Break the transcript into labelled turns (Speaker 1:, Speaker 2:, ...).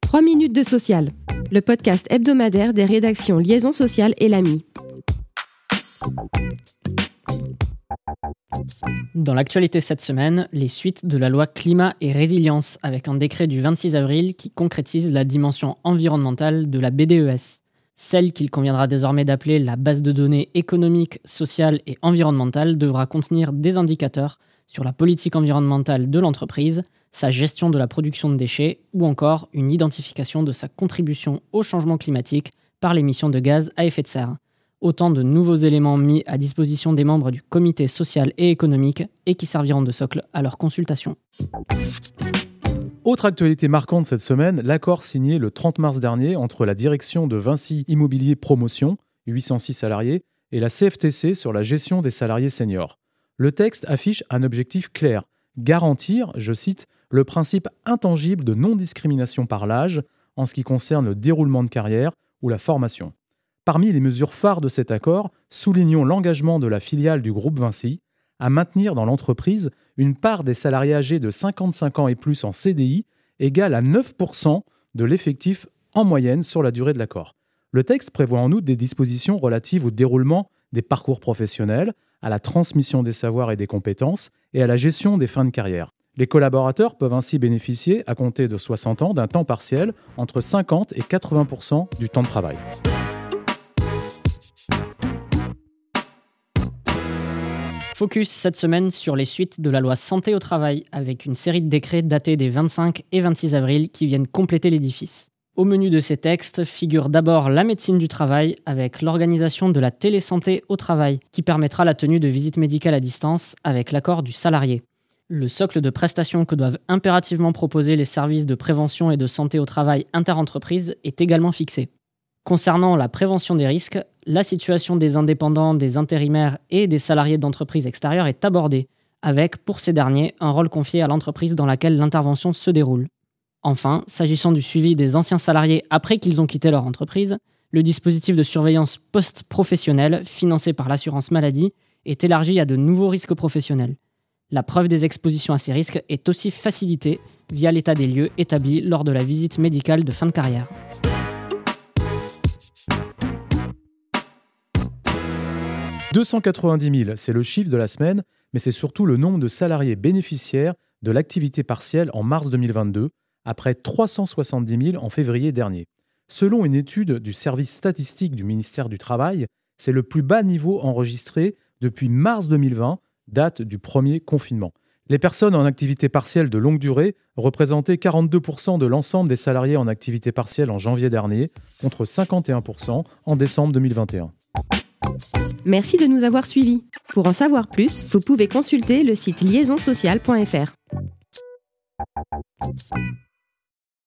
Speaker 1: 3 minutes de social, le podcast hebdomadaire des rédactions Liaison sociale et l'AMI.
Speaker 2: Dans l'actualité cette semaine, les suites de la loi climat et résilience avec un décret du 26 avril qui concrétise la dimension environnementale de la BDES, celle qu'il conviendra désormais d'appeler la base de données économique, sociale et environnementale devra contenir des indicateurs sur la politique environnementale de l'entreprise, sa gestion de la production de déchets ou encore une identification de sa contribution au changement climatique par l'émission de gaz à effet de serre autant de nouveaux éléments mis à disposition des membres du comité social et économique et qui serviront de socle à leur consultation.
Speaker 3: Autre actualité marquante cette semaine, l'accord signé le 30 mars dernier entre la direction de Vinci Immobilier Promotion, 806 salariés, et la CFTC sur la gestion des salariés seniors. Le texte affiche un objectif clair, garantir, je cite, le principe intangible de non-discrimination par l'âge en ce qui concerne le déroulement de carrière ou la formation. Parmi les mesures phares de cet accord, soulignons l'engagement de la filiale du groupe Vinci à maintenir dans l'entreprise une part des salariés âgés de 55 ans et plus en CDI égale à 9% de l'effectif en moyenne sur la durée de l'accord. Le texte prévoit en outre des dispositions relatives au déroulement des parcours professionnels, à la transmission des savoirs et des compétences et à la gestion des fins de carrière. Les collaborateurs peuvent ainsi bénéficier, à compter de 60 ans, d'un temps partiel entre 50 et 80% du temps de travail.
Speaker 2: Focus cette semaine sur les suites de la loi santé au travail avec une série de décrets datés des 25 et 26 avril qui viennent compléter l'édifice. Au menu de ces textes figure d'abord la médecine du travail avec l'organisation de la télésanté au travail qui permettra la tenue de visites médicales à distance avec l'accord du salarié. Le socle de prestations que doivent impérativement proposer les services de prévention et de santé au travail interentreprises est également fixé. Concernant la prévention des risques, la situation des indépendants, des intérimaires et des salariés d'entreprises extérieures est abordée, avec, pour ces derniers, un rôle confié à l'entreprise dans laquelle l'intervention se déroule. Enfin, s'agissant du suivi des anciens salariés après qu'ils ont quitté leur entreprise, le dispositif de surveillance post-professionnelle, financé par l'assurance maladie, est élargi à de nouveaux risques professionnels. La preuve des expositions à ces risques est aussi facilitée via l'état des lieux établi lors de la visite médicale de fin de carrière.
Speaker 3: 290 000, c'est le chiffre de la semaine, mais c'est surtout le nombre de salariés bénéficiaires de l'activité partielle en mars 2022, après 370 000 en février dernier. Selon une étude du service statistique du ministère du Travail, c'est le plus bas niveau enregistré depuis mars 2020, date du premier confinement. Les personnes en activité partielle de longue durée représentaient 42% de l'ensemble des salariés en activité partielle en janvier dernier, contre 51% en décembre 2021.
Speaker 1: Merci de nous avoir suivis. Pour en savoir plus, vous pouvez consulter le site liaisonsocial.fr.